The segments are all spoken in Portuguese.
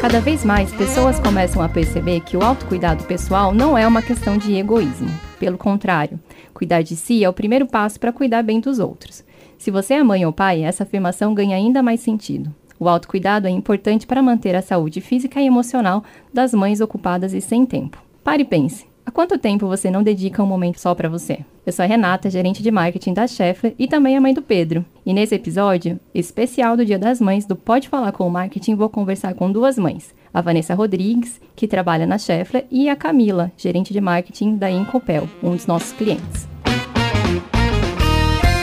Cada vez mais, pessoas começam a perceber que o autocuidado pessoal não é uma questão de egoísmo. Pelo contrário, cuidar de si é o primeiro passo para cuidar bem dos outros. Se você é mãe ou pai, essa afirmação ganha ainda mais sentido. O autocuidado é importante para manter a saúde física e emocional das mães ocupadas e sem tempo. Pare e pense. Há quanto tempo você não dedica um momento só para você? Eu sou a Renata, gerente de marketing da Scheffler e também a mãe do Pedro. E nesse episódio especial do Dia das Mães do Pode Falar com o Marketing, vou conversar com duas mães. A Vanessa Rodrigues, que trabalha na Scheffler, e a Camila, gerente de marketing da Incopel, um dos nossos clientes.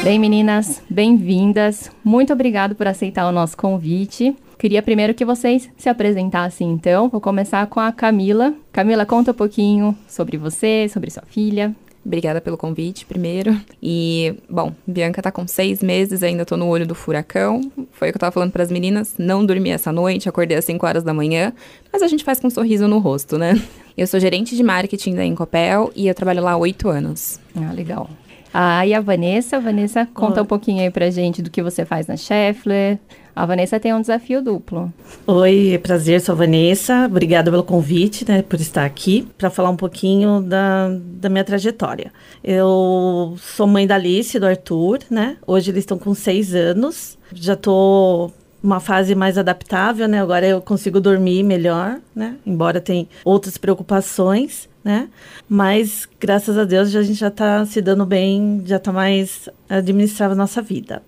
Bem, meninas, bem-vindas. Muito obrigado por aceitar o nosso convite. Queria primeiro que vocês se apresentassem, então. Vou começar com a Camila. Camila, conta um pouquinho sobre você, sobre sua filha. Obrigada pelo convite, primeiro. E, bom, Bianca tá com seis meses, ainda tô no olho do furacão. Foi o que eu tava falando para as meninas. Não dormi essa noite, acordei às 5 horas da manhã. Mas a gente faz com um sorriso no rosto, né? Eu sou gerente de marketing da Incopel e eu trabalho lá há oito anos. Ah, legal. Ah, e a Vanessa? Vanessa, conta um pouquinho aí pra gente do que você faz na Scheffler. A Vanessa tem um desafio duplo. Oi, prazer, sou a Vanessa. Obrigada pelo convite, né, por estar aqui para falar um pouquinho da, da minha trajetória. Eu sou mãe da Alice e do Arthur, né? Hoje eles estão com seis anos. Já tô uma fase mais adaptável, né? Agora eu consigo dormir melhor, né? Embora tenha outras preocupações, né? Mas graças a Deus a gente já está se dando bem, já está mais administrando a nossa vida.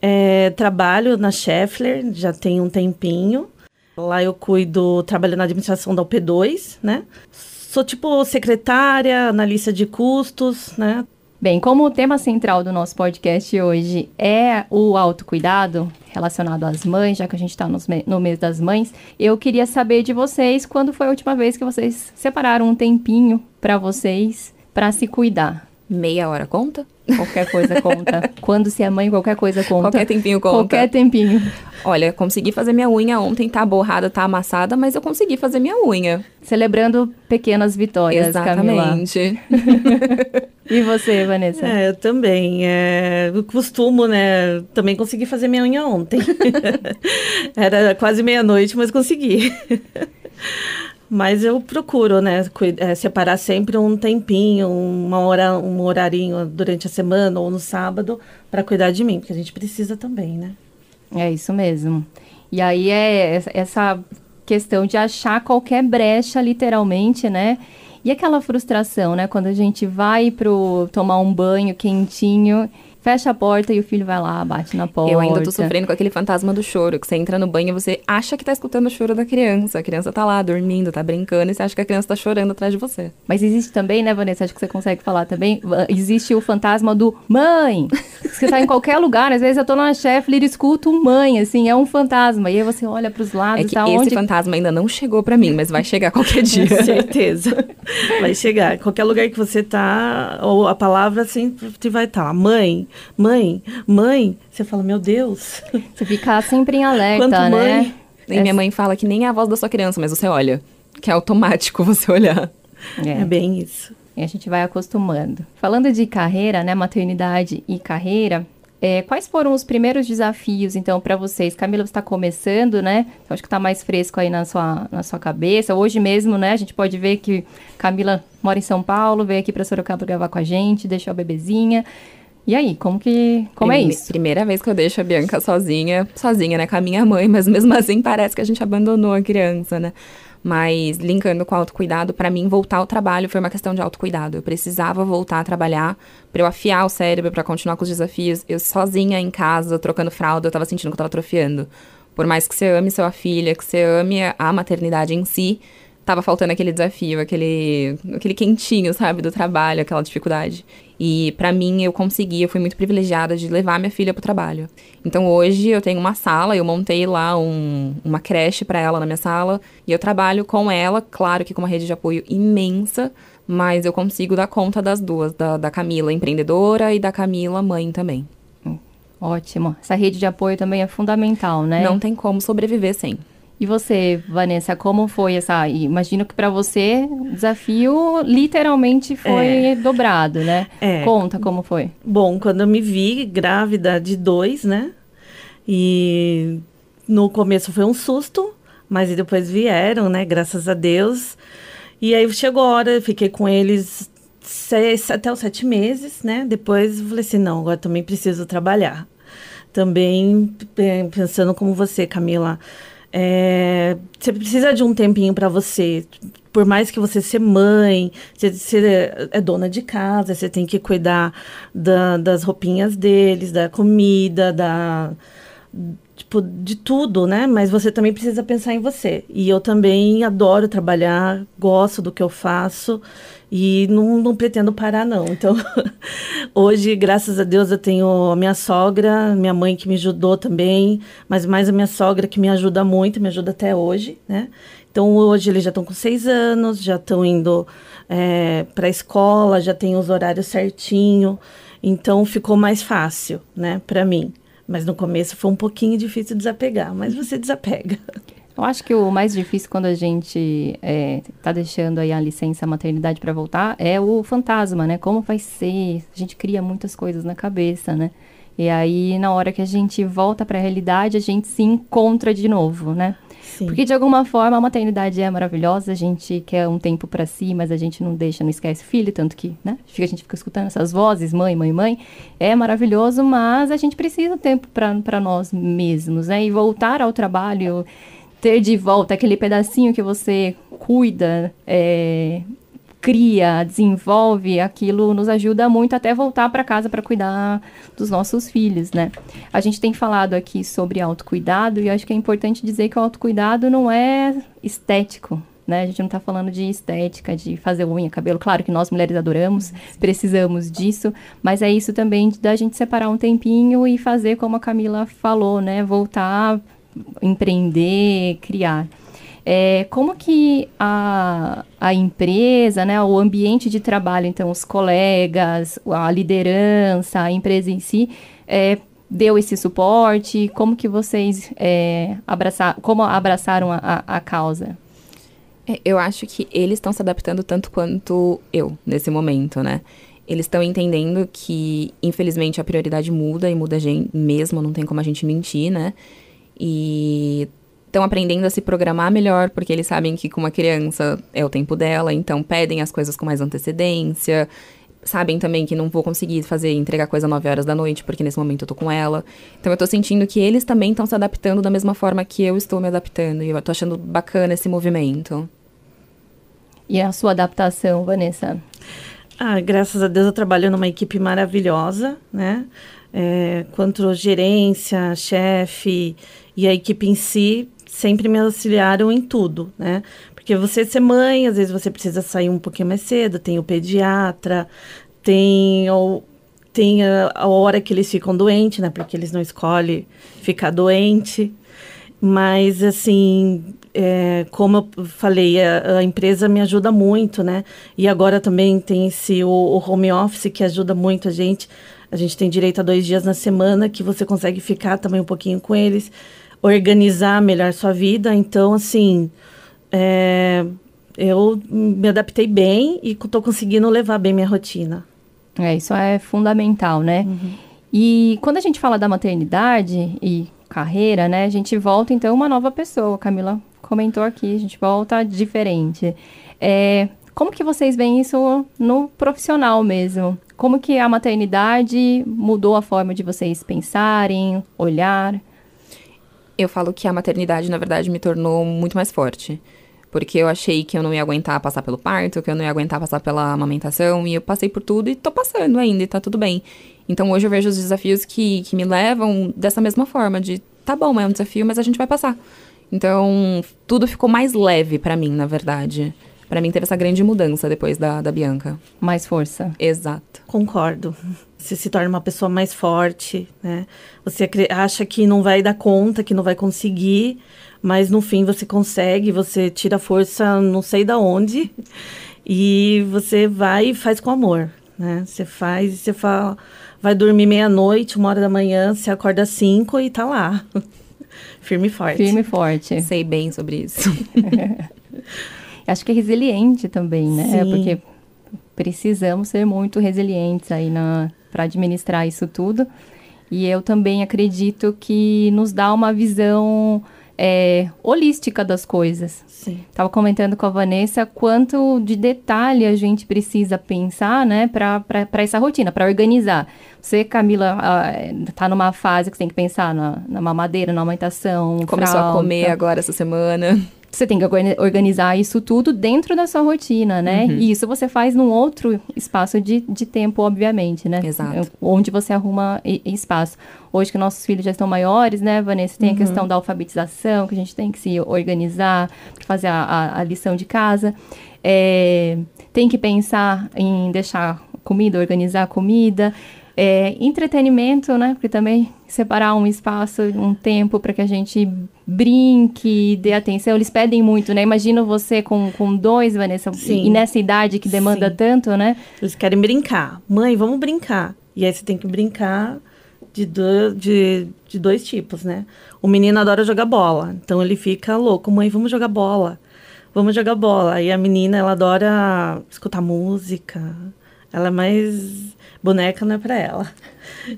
É, trabalho na Scheffler, já tem um tempinho. Lá eu cuido, trabalho na administração da UP2, né? Sou tipo secretária, analista de custos, né? Bem, como o tema central do nosso podcast hoje é o autocuidado relacionado às mães, já que a gente está no mês das mães, eu queria saber de vocês quando foi a última vez que vocês separaram um tempinho para vocês para se cuidar. Meia hora conta? Qualquer coisa conta. Quando se é mãe, qualquer coisa conta. Qualquer tempinho conta. Qualquer tempinho. Olha, consegui fazer minha unha ontem, tá borrada, tá amassada, mas eu consegui fazer minha unha. Celebrando pequenas vitórias, Exatamente. e você, Vanessa? É, eu também. É, eu costumo, né? Também consegui fazer minha unha ontem. Era quase meia-noite, mas consegui. Mas eu procuro, né, é, separar sempre um tempinho, uma hora, um horarinho durante a semana ou no sábado para cuidar de mim, porque a gente precisa também, né? É isso mesmo. E aí é essa questão de achar qualquer brecha, literalmente, né? E aquela frustração, né? Quando a gente vai pro tomar um banho quentinho fecha a porta e o filho vai lá, bate na porta. Eu ainda tô sofrendo com aquele fantasma do choro, que você entra no banho e você acha que tá escutando o choro da criança. A criança tá lá dormindo, tá brincando, e você acha que a criança tá chorando atrás de você. Mas existe também, né, Vanessa? Acho que você consegue falar também. Existe o fantasma do mãe. Você tá em qualquer lugar, às vezes eu tô numa chefe e escuto um mãe, assim, é um fantasma. E aí você olha pros lados, é que tá esse onde... fantasma ainda não chegou para mim, mas vai chegar qualquer dia. Com certeza. Vai chegar. Qualquer lugar que você tá, ou a palavra sempre vai estar. Tá. Mãe, mãe, mãe, você fala, meu Deus. Você fica sempre em alerta, Quanto né? Mãe. E minha mãe fala que nem é a voz da sua criança, mas você olha. Que é automático você olhar. É, é bem isso. E a gente vai acostumando. Falando de carreira, né, maternidade e carreira, é, quais foram os primeiros desafios, então, para vocês? Camila, você está começando, né? Então, acho que está mais fresco aí na sua, na sua cabeça. Hoje mesmo, né? A gente pode ver que Camila mora em São Paulo, veio aqui para Sorocaba gravar com a gente, deixou a bebezinha. E aí, como que. Como Prime é isso? Primeira vez que eu deixo a Bianca sozinha, sozinha, né, com a minha mãe, mas mesmo assim parece que a gente abandonou a criança, né? Mas linkando com o autocuidado, para mim voltar ao trabalho foi uma questão de autocuidado. Eu precisava voltar a trabalhar para eu afiar o cérebro para continuar com os desafios. Eu sozinha em casa, trocando fralda, eu tava sentindo que eu tava atrofiando. Por mais que você ame sua filha, que você ame a maternidade em si, tava faltando aquele desafio, aquele, aquele quentinho, sabe, do trabalho, aquela dificuldade. E para mim eu consegui, eu fui muito privilegiada de levar minha filha pro trabalho. Então hoje eu tenho uma sala, eu montei lá um, uma creche para ela na minha sala e eu trabalho com ela, claro que com uma rede de apoio imensa, mas eu consigo dar conta das duas, da, da Camila empreendedora e da Camila mãe também. Ótimo. Essa rede de apoio também é fundamental, né? Não tem como sobreviver sem. E você, Vanessa, como foi essa? Imagino que para você o desafio literalmente foi é. dobrado, né? É. Conta como foi. Bom, quando eu me vi grávida de dois, né? E no começo foi um susto, mas depois vieram, né? Graças a Deus. E aí chegou a hora, fiquei com eles seis, até os sete meses, né? Depois falei assim, não, agora também preciso trabalhar. Também pensando como você, Camila. É, você precisa de um tempinho para você. Por mais que você seja mãe, você, você, é dona de casa, você tem que cuidar da, das roupinhas deles, da comida, da tipo, de tudo, né? Mas você também precisa pensar em você. E eu também adoro trabalhar, gosto do que eu faço e não, não pretendo parar, não. Então, hoje, graças a Deus, eu tenho a minha sogra, minha mãe que me ajudou também, mas mais a minha sogra que me ajuda muito, me ajuda até hoje, né? Então, hoje eles já estão com seis anos, já estão indo é, para a escola, já tem os horários certinho. Então, ficou mais fácil, né, para mim. Mas no começo foi um pouquinho difícil desapegar, mas você desapega. Eu acho que o mais difícil quando a gente é, deixando aí a licença maternidade para voltar é o fantasma, né? Como vai ser? A gente cria muitas coisas na cabeça, né? E aí, na hora que a gente volta para a realidade, a gente se encontra de novo, né? Sim. Porque de alguma forma a maternidade é maravilhosa, a gente quer um tempo para si, mas a gente não deixa, não esquece filho, tanto que, né? A gente fica escutando essas vozes, mãe, mãe, mãe. É maravilhoso, mas a gente precisa tempo para nós mesmos, né? E voltar ao trabalho, ter de volta aquele pedacinho que você cuida, é, cria, desenvolve, aquilo nos ajuda muito até voltar para casa para cuidar dos nossos filhos, né? A gente tem falado aqui sobre autocuidado e acho que é importante dizer que o autocuidado não é estético, né? A gente não está falando de estética, de fazer unha, cabelo. Claro que nós mulheres adoramos, precisamos disso, mas é isso também da gente separar um tempinho e fazer como a Camila falou, né? Voltar, empreender, criar. É, como que a, a empresa, né, o ambiente de trabalho, então os colegas, a liderança, a empresa em si, é, deu esse suporte? Como que vocês é, abraçar, como abraçaram a, a causa? É, eu acho que eles estão se adaptando tanto quanto eu nesse momento, né? Eles estão entendendo que, infelizmente, a prioridade muda e muda a gente mesmo, não tem como a gente mentir, né? E estão aprendendo a se programar melhor, porque eles sabem que com uma criança é o tempo dela, então pedem as coisas com mais antecedência. Sabem também que não vou conseguir fazer, entregar coisa 9 horas da noite, porque nesse momento eu tô com ela. Então eu tô sentindo que eles também estão se adaptando da mesma forma que eu estou me adaptando. E eu tô achando bacana esse movimento. E a sua adaptação, Vanessa? Ah, graças a Deus eu trabalho numa equipe maravilhosa, né? É, quanto gerência, chefe e a equipe em si, sempre me auxiliaram em tudo, né? Porque você ser mãe, às vezes você precisa sair um pouquinho mais cedo, tem o pediatra, tem o, tem a, a hora que eles ficam doentes, né? Porque eles não escolhem ficar doente. Mas, assim, é, como eu falei, a, a, empresa me ajuda muito, né? E agora também tem esse, o, o, home office que ajuda muito a gente. A gente tem direito a dois dias na semana que você consegue ficar também um pouquinho com eles organizar melhor sua vida. Então, assim, é, eu me adaptei bem e estou conseguindo levar bem minha rotina. É, isso é fundamental, né? Uhum. E quando a gente fala da maternidade e carreira, né, a gente volta então uma nova pessoa. A Camila comentou aqui, a gente volta diferente. É, como que vocês veem isso no profissional mesmo? Como que a maternidade mudou a forma de vocês pensarem, olhar? Eu falo que a maternidade, na verdade, me tornou muito mais forte. Porque eu achei que eu não ia aguentar passar pelo parto, que eu não ia aguentar passar pela amamentação, e eu passei por tudo e tô passando ainda, e tá tudo bem. Então hoje eu vejo os desafios que, que me levam dessa mesma forma, de tá bom, é um desafio, mas a gente vai passar. Então, tudo ficou mais leve para mim, na verdade. Para mim teve essa grande mudança depois da, da Bianca. Mais força. Exato. Concordo. Você se torna uma pessoa mais forte, né? Você acha que não vai dar conta, que não vai conseguir, mas no fim você consegue, você tira força não sei da onde e você vai e faz com amor, né? Você faz e você fala, vai dormir meia-noite, uma hora da manhã, você acorda às cinco e tá lá. Firme e forte. Firme e forte. Sei bem sobre isso. Acho que é resiliente também, né? Sim. Porque precisamos ser muito resilientes aí na para administrar isso tudo. E eu também acredito que nos dá uma visão é, holística das coisas. Sim. Tava comentando com a Vanessa quanto de detalhe a gente precisa pensar, né, para essa rotina, para organizar. Você, Camila, uh, tá numa fase que você tem que pensar na, na mamadeira, na amamentação. Começou fralda. a comer agora essa semana. Você tem que organizar isso tudo dentro da sua rotina, né? Uhum. E isso você faz num outro espaço de, de tempo, obviamente, né? Exato. Onde você arruma espaço. Hoje que nossos filhos já estão maiores, né, Vanessa? Tem uhum. a questão da alfabetização, que a gente tem que se organizar para fazer a, a, a, lição de casa. É, tem que pensar em deixar comida, organizar a comida. É, entretenimento, né? Porque também separar um espaço, um tempo para que a gente brinque, dê atenção. Eles pedem muito, né? Imagina você com, com dois, Vanessa, Sim. e nessa idade que demanda Sim. tanto, né? Eles querem brincar. Mãe, vamos brincar. E aí você tem que brincar de, do, de, de dois tipos, né? O menino adora jogar bola, então ele fica louco. Mãe, vamos jogar bola. Vamos jogar bola. Aí a menina, ela adora escutar música. Ela é mais boneca não é para ela.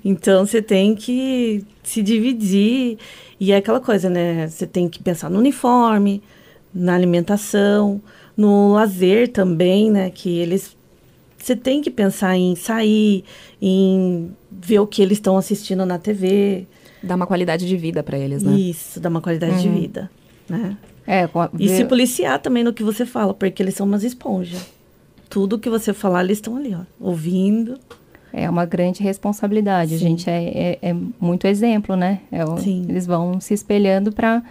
Então você tem que se dividir e é aquela coisa, né? Você tem que pensar no uniforme, na alimentação, no lazer também, né? Que eles você tem que pensar em sair, em ver o que eles estão assistindo na TV. Dar uma qualidade de vida para eles, né? Isso, dar uma qualidade uhum. de vida, né? É, a... E se policiar também no que você fala, porque eles são umas esponjas. Tudo que você falar, eles estão ali, ó, ouvindo. É uma grande responsabilidade. Sim. A gente é, é, é, muito exemplo, né? É o, eles vão se espelhando para.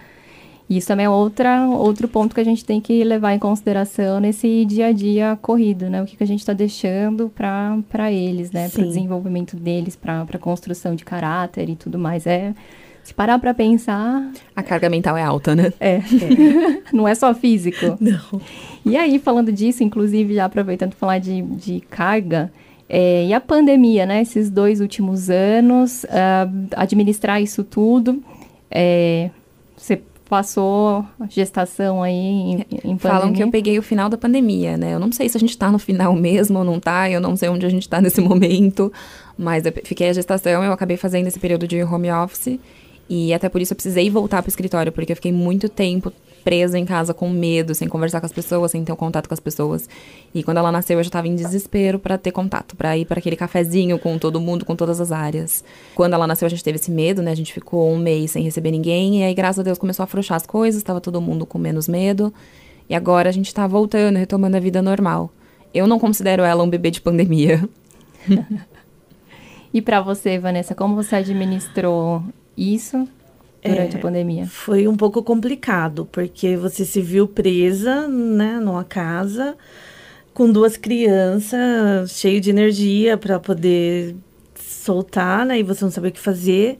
Isso também é outra, outro ponto que a gente tem que levar em consideração nesse dia a dia corrido, né? O que, que a gente está deixando para eles, né? Para o desenvolvimento deles, para a construção de caráter e tudo mais. É, se parar para pensar. A carga mental é alta, né? É. é. Não é só físico. Não. E aí, falando disso, inclusive, já aproveitando falar de, de carga, é, e a pandemia, né? Esses dois últimos anos, uh, administrar isso tudo. É, você passou gestação aí em, em pandemia? Falam que eu peguei o final da pandemia, né? Eu não sei se a gente tá no final mesmo ou não tá, eu não sei onde a gente tá nesse momento, mas eu fiquei a gestação, eu acabei fazendo esse período de home office e até por isso eu precisei voltar para o escritório, porque eu fiquei muito tempo presa em casa com medo, sem conversar com as pessoas, sem ter um contato com as pessoas. E quando ela nasceu, eu já estava em desespero para ter contato, para ir para aquele cafezinho com todo mundo, com todas as áreas. Quando ela nasceu, a gente teve esse medo, né? A gente ficou um mês sem receber ninguém, e aí, graças a Deus, começou a afrouxar as coisas, estava todo mundo com menos medo. E agora a gente está voltando, retomando a vida normal. Eu não considero ela um bebê de pandemia. e para você, Vanessa, como você administrou isso durante é, a pandemia? Foi um pouco complicado, porque você se viu presa, né, numa casa com duas crianças, cheio de energia para poder soltar, né, e você não sabia o que fazer.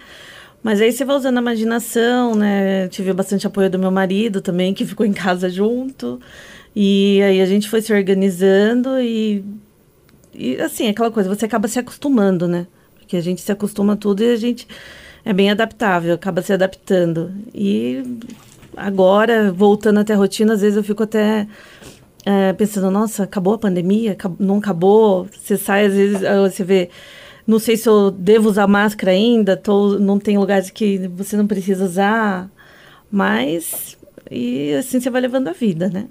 Mas aí você vai usando a imaginação, né? Tive bastante apoio do meu marido também, que ficou em casa junto. E aí a gente foi se organizando e, e assim, aquela coisa, você acaba se acostumando, né? Porque a gente se acostuma a tudo e a gente é bem adaptável, acaba se adaptando. E agora, voltando até a rotina, às vezes eu fico até é, pensando, nossa, acabou a pandemia? Não acabou? Você sai, às vezes, ah, você vê, não sei se eu devo usar máscara ainda, tô, não tem lugares que você não precisa usar, mas, e assim você vai levando a vida, né?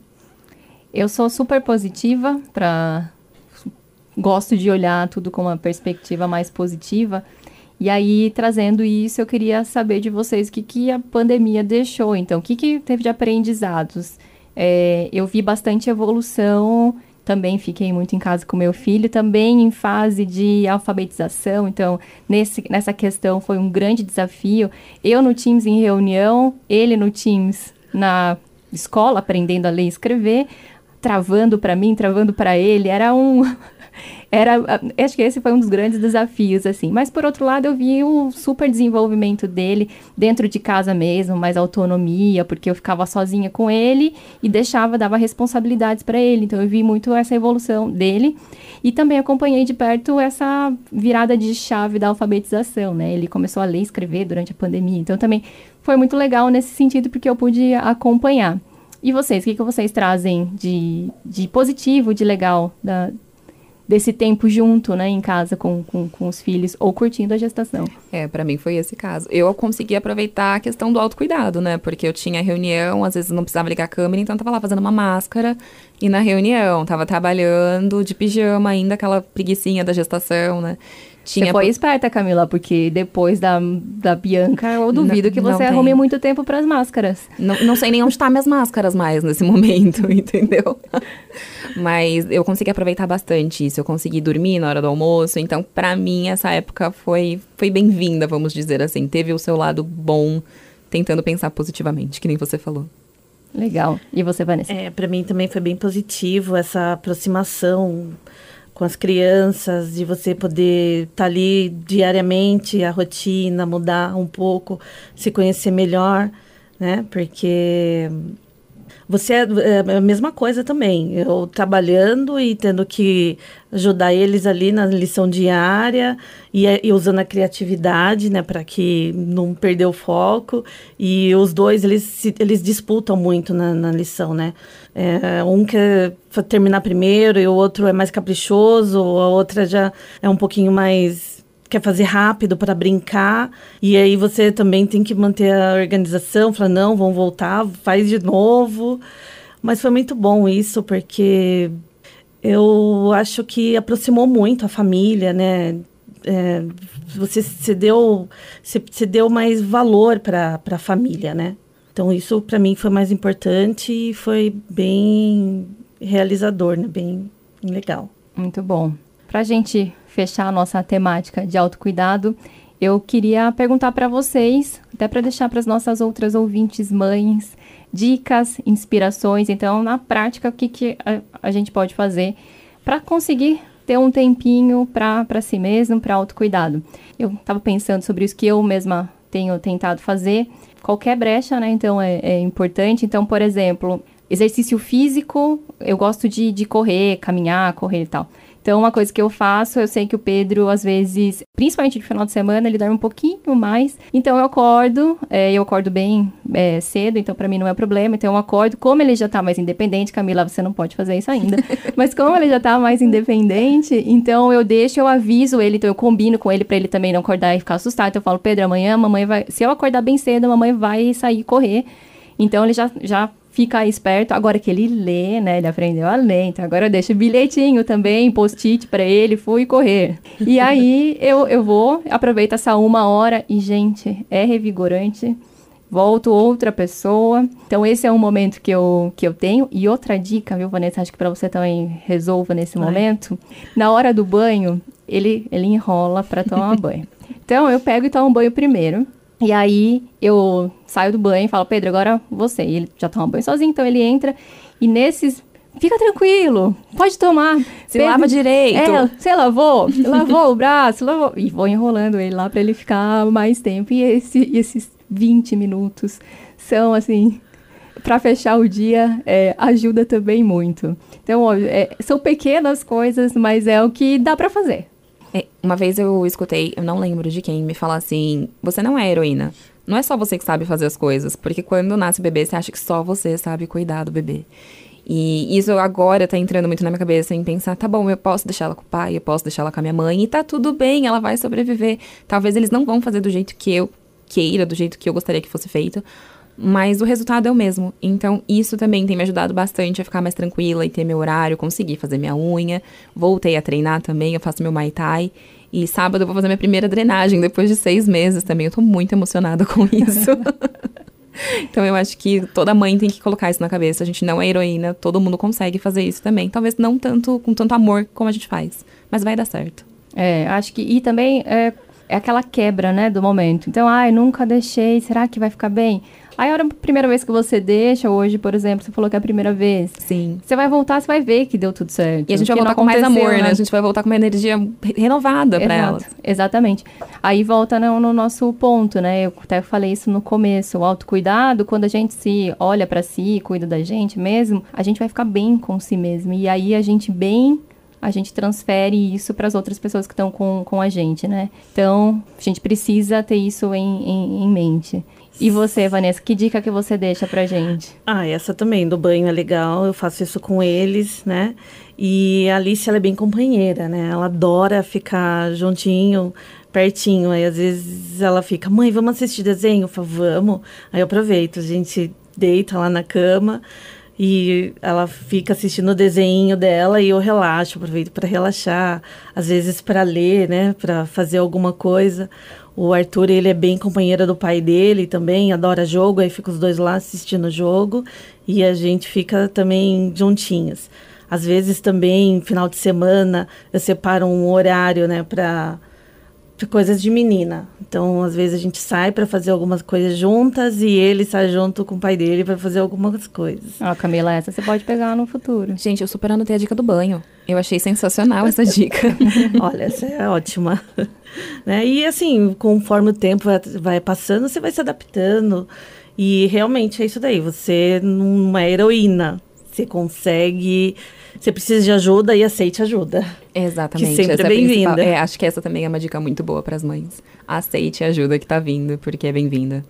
Eu sou super positiva para gosto de olhar tudo com uma perspectiva mais positiva. E aí, trazendo isso, eu queria saber de vocês o que, que a pandemia deixou. Então, o que, que teve de aprendizados? É, eu vi bastante evolução, também fiquei muito em casa com meu filho, também em fase de alfabetização. Então, nesse, nessa questão foi um grande desafio. Eu no Teams em reunião, ele no Teams na escola, aprendendo a ler e escrever, travando para mim, travando para ele. Era um era, acho que esse foi um dos grandes desafios, assim. Mas, por outro lado, eu vi o super desenvolvimento dele dentro de casa mesmo, mais autonomia, porque eu ficava sozinha com ele e deixava, dava responsabilidades para ele. Então, eu vi muito essa evolução dele. E também acompanhei de perto essa virada de chave da alfabetização, né? Ele começou a ler e escrever durante a pandemia. Então, também foi muito legal nesse sentido, porque eu pude acompanhar. E vocês, o que, que vocês trazem de, de positivo, de legal da, desse tempo junto, né, em casa com, com, com os filhos ou curtindo a gestação. É, para mim foi esse caso. Eu consegui aproveitar a questão do autocuidado, né? Porque eu tinha reunião, às vezes não precisava ligar a câmera, então eu tava lá fazendo uma máscara e na reunião, tava trabalhando de pijama ainda, aquela preguiçinha da gestação, né? Tinha você foi esperta, Camila, porque depois da, da Bianca, eu duvido não, que você arrume muito tempo para as máscaras. Não, não sei nem onde tá minhas máscaras mais nesse momento, entendeu? Mas eu consegui aproveitar bastante isso. Eu consegui dormir na hora do almoço. Então, para mim, essa época foi, foi bem-vinda, vamos dizer assim. Teve o seu lado bom, tentando pensar positivamente, que nem você falou. Legal. E você, Vanessa? É, para mim também foi bem positivo essa aproximação com as crianças, de você poder estar tá ali diariamente, a rotina, mudar um pouco, se conhecer melhor, né? Porque você é, é, a mesma coisa também. Eu trabalhando e tendo que ajudar eles ali na lição diária e, e usando a criatividade, né, para que não perder o foco. E os dois eles eles disputam muito na, na lição, né? É, um quer terminar primeiro e o outro é mais caprichoso, a outra já é um pouquinho mais quer fazer rápido para brincar, e aí você também tem que manter a organização, falar, não, vamos voltar, faz de novo. Mas foi muito bom isso, porque eu acho que aproximou muito a família, né? É, você se deu, se, se deu mais valor para a família, né? Então isso para mim foi mais importante e foi bem realizador, né? Bem legal. Muito bom. Para a gente fechar a nossa temática de autocuidado, eu queria perguntar para vocês, até para deixar para as nossas outras ouvintes mães, dicas, inspirações. Então, na prática, o que, que a, a gente pode fazer para conseguir ter um tempinho para si mesmo, para autocuidado? Eu estava pensando sobre isso que eu mesma tenho tentado fazer. Qualquer brecha, né? Então, é, é importante. Então, por exemplo, exercício físico, eu gosto de, de correr, caminhar, correr e tal. Então, uma coisa que eu faço, eu sei que o Pedro, às vezes, principalmente no final de semana, ele dorme um pouquinho mais. Então, eu acordo, é, eu acordo bem é, cedo, então para mim não é problema. Então, eu acordo, como ele já tá mais independente, Camila, você não pode fazer isso ainda, mas como ele já tá mais independente, então eu deixo, eu aviso ele, então eu combino com ele para ele também não acordar e ficar assustado. Então, eu falo, Pedro, amanhã a mamãe vai. Se eu acordar bem cedo, a mamãe vai sair correr. Então, ele já, já fica esperto. Agora que ele lê, né? Ele aprendeu a ler. Então agora eu deixo bilhetinho também, post-it para ele, fui correr. E aí eu, eu vou, aproveito essa uma hora e, gente, é revigorante. Volto outra pessoa. Então, esse é um momento que eu, que eu tenho. E outra dica, viu, Vanessa? Acho que para você também resolva nesse momento. Na hora do banho, ele, ele enrola para tomar banho. Então, eu pego e tomo banho primeiro. E aí eu saio do banho e falo, Pedro, agora você. E ele já toma banho sozinho, então ele entra. E nesses. Fica tranquilo, pode tomar. Se Pedro, lava direito. É, você lavou, lavou o braço, lavou. E vou enrolando ele lá para ele ficar mais tempo. E esse, esses 20 minutos são assim. Para fechar o dia, é, ajuda também muito. Então, ó, é, são pequenas coisas, mas é o que dá para fazer. É, uma vez eu escutei, eu não lembro de quem, me falar assim: você não é heroína. Não é só você que sabe fazer as coisas, porque quando nasce o bebê, você acha que só você sabe cuidar do bebê. E isso agora tá entrando muito na minha cabeça em pensar, tá bom, eu posso deixar ela com o pai, eu posso deixar ela com a minha mãe, e tá tudo bem, ela vai sobreviver. Talvez eles não vão fazer do jeito que eu queira, do jeito que eu gostaria que fosse feito, mas o resultado é o mesmo. Então, isso também tem me ajudado bastante a ficar mais tranquila e ter meu horário, conseguir fazer minha unha. Voltei a treinar também, eu faço meu Muay Thai. E sábado eu vou fazer minha primeira drenagem, depois de seis meses também. Eu tô muito emocionada com isso. então, eu acho que toda mãe tem que colocar isso na cabeça. A gente não é heroína, todo mundo consegue fazer isso também. Talvez não tanto com tanto amor como a gente faz, mas vai dar certo. É, acho que. E também é, é aquela quebra, né, do momento. Então, ai, nunca deixei, será que vai ficar bem? Aí a hora, a primeira vez que você deixa, hoje, por exemplo, você falou que é a primeira vez. Sim. Você vai voltar, você vai ver que deu tudo certo. E a gente vai voltar com mais amor, né? né? A gente vai voltar com uma energia renovada para elas. Exatamente. Aí volta no, no, nosso ponto, né? Eu até falei isso no começo. O autocuidado, quando a gente se olha para si, cuida da gente mesmo, a gente vai ficar bem com si mesmo. E aí a gente bem a gente transfere isso para as outras pessoas que estão com, com a gente, né? Então, a gente precisa ter isso em, em, em mente. E você, Vanessa, que dica que você deixa pra gente? Ah, essa também, do banho é legal, eu faço isso com eles, né? E a Alice, ela é bem companheira, né? Ela adora ficar juntinho, pertinho. Aí, às vezes, ela fica, mãe, vamos assistir desenho? Eu falo, vamos. Aí eu aproveito, a gente deita lá na cama e ela fica assistindo o desenho dela e eu relaxo, aproveito para relaxar, às vezes para ler, né, para fazer alguma coisa. O Arthur, ele é bem companheiro do pai dele também, adora jogo, aí fica os dois lá assistindo o jogo e a gente fica também juntinhos. Às vezes também, final de semana, eu separo um horário, né, para coisas de menina. Então, às vezes a gente sai para fazer algumas coisas juntas e ele sai junto com o pai dele para fazer algumas coisas. Ó, Camila, essa você pode pegar no futuro. Gente, eu super anotei a dica do banho. Eu achei sensacional essa dica. Olha, essa é ótima. né? E assim, conforme o tempo vai, vai passando, você vai se adaptando. E realmente é isso daí. Você não é heroína. Você consegue você precisa de ajuda e aceite ajuda. Exatamente. Que sempre é bem-vinda. É, acho que essa também é uma dica muito boa para as mães. Aceite a ajuda que está vindo, porque é bem-vinda.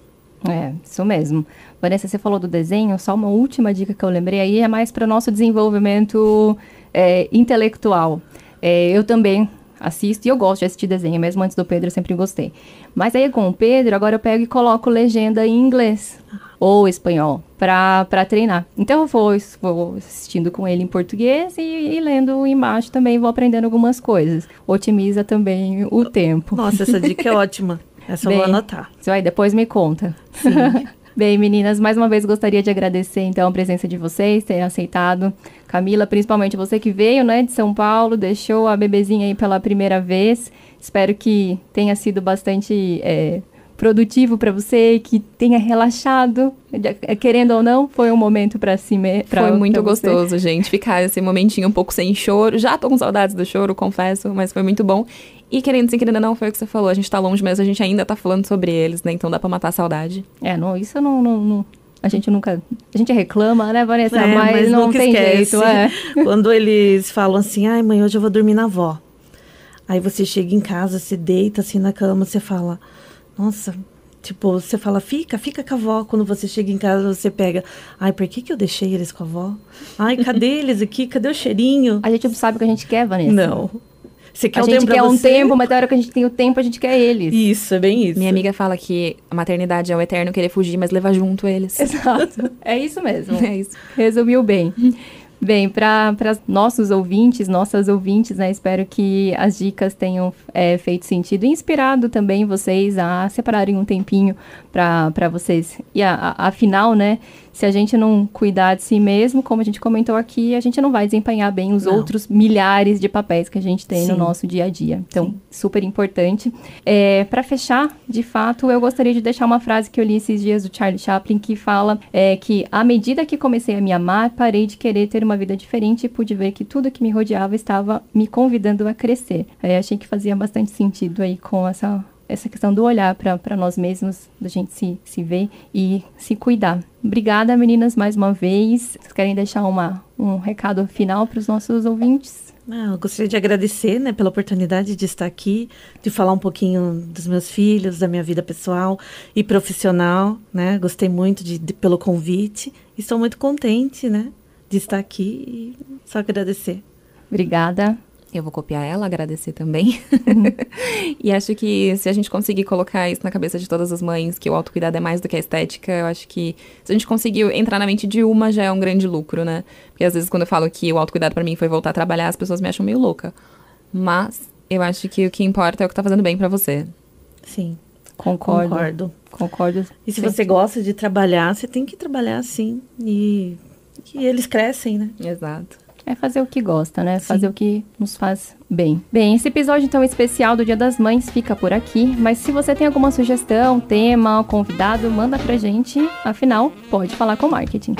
É, isso mesmo. Vanessa, você falou do desenho, só uma última dica que eu lembrei aí é mais para o nosso desenvolvimento é, intelectual. É, eu também assisto e eu gosto de assistir desenho, mesmo antes do Pedro eu sempre gostei. Mas aí com o Pedro, agora eu pego e coloco legenda em inglês ou espanhol para treinar. Então eu vou, vou assistindo com ele em português e, e, lendo embaixo também vou aprendendo algumas coisas. Otimiza também o tempo. Nossa, essa dica é ótima. Essa Bem, eu vou anotar. Você vai depois me conta. Sim. Bem, meninas, mais uma vez gostaria de agradecer então a presença de vocês, ter aceitado. Camila, principalmente você que veio, né, de São Paulo, deixou a bebezinha aí pela primeira vez. Espero que tenha sido bastante é, produtivo para você, que tenha relaxado, é, querendo ou não, foi um momento para si mesmo. Foi muito gostoso, gente, ficar esse momentinho um pouco sem choro. Já tô com saudades do choro, confesso, mas foi muito bom. E querendo sim, querendo não, foi o que você falou. A gente tá longe, mas a gente ainda tá falando sobre eles, né? Então dá pra matar a saudade. É, não, isso não, não, não a gente nunca. A gente reclama, né, Vanessa? É, mas, mas não tem esquece. jeito, é. Quando eles falam assim, ai, mãe, hoje eu vou dormir na avó. Aí você chega em casa, se deita assim na cama, você fala, nossa, Tipo, você fala, fica, fica com a avó. Quando você chega em casa, você pega. Ai, por que, que eu deixei eles com a avó? Ai, cadê eles aqui? Cadê o cheirinho? A gente não sabe o que a gente quer, Vanessa. Não. Você quer a um gente tempo quer um tempo, mas na hora que a gente tem o tempo, a gente quer eles. Isso, é bem isso. Minha amiga fala que a maternidade é o eterno querer fugir, mas levar junto eles. Exato. É isso mesmo. É isso. Resumiu bem. Bem, para nossos ouvintes, nossas ouvintes, né? Espero que as dicas tenham é, feito sentido e inspirado também vocês a separarem um tempinho para vocês. E a, a, afinal, né? Se a gente não cuidar de si mesmo, como a gente comentou aqui, a gente não vai desempenhar bem os não. outros milhares de papéis que a gente tem Sim. no nosso dia a dia. Então, Sim. super importante. É, Para fechar, de fato, eu gostaria de deixar uma frase que eu li esses dias do Charlie Chaplin que fala é, que à medida que comecei a me amar, parei de querer ter uma vida diferente e pude ver que tudo que me rodeava estava me convidando a crescer. É, achei que fazia bastante sentido aí com essa essa questão do olhar para nós mesmos, da gente se, se ver e se cuidar. Obrigada, meninas, mais uma vez. Vocês querem deixar uma, um recado final para os nossos ouvintes? Ah, eu gostaria de agradecer né, pela oportunidade de estar aqui, de falar um pouquinho dos meus filhos, da minha vida pessoal e profissional. Né? Gostei muito de, de pelo convite e estou muito contente né, de estar aqui e só agradecer. Obrigada. Eu vou copiar ela, agradecer também. Uhum. e acho que se a gente conseguir colocar isso na cabeça de todas as mães, que o autocuidado é mais do que a estética, eu acho que se a gente conseguir entrar na mente de uma, já é um grande lucro, né? Porque às vezes quando eu falo que o autocuidado para mim foi voltar a trabalhar, as pessoas me acham meio louca. Mas eu acho que o que importa é o que tá fazendo bem para você. Sim. Concordo. Concordo. Concordo. E se você gosta de trabalhar, você tem que trabalhar sim. E, e eles crescem, né? Exato. É fazer o que gosta, né? Sim. Fazer o que nos faz bem. Bem, esse episódio então especial do Dia das Mães fica por aqui, mas se você tem alguma sugestão, tema, convidado, manda pra gente. Afinal, pode falar com marketing.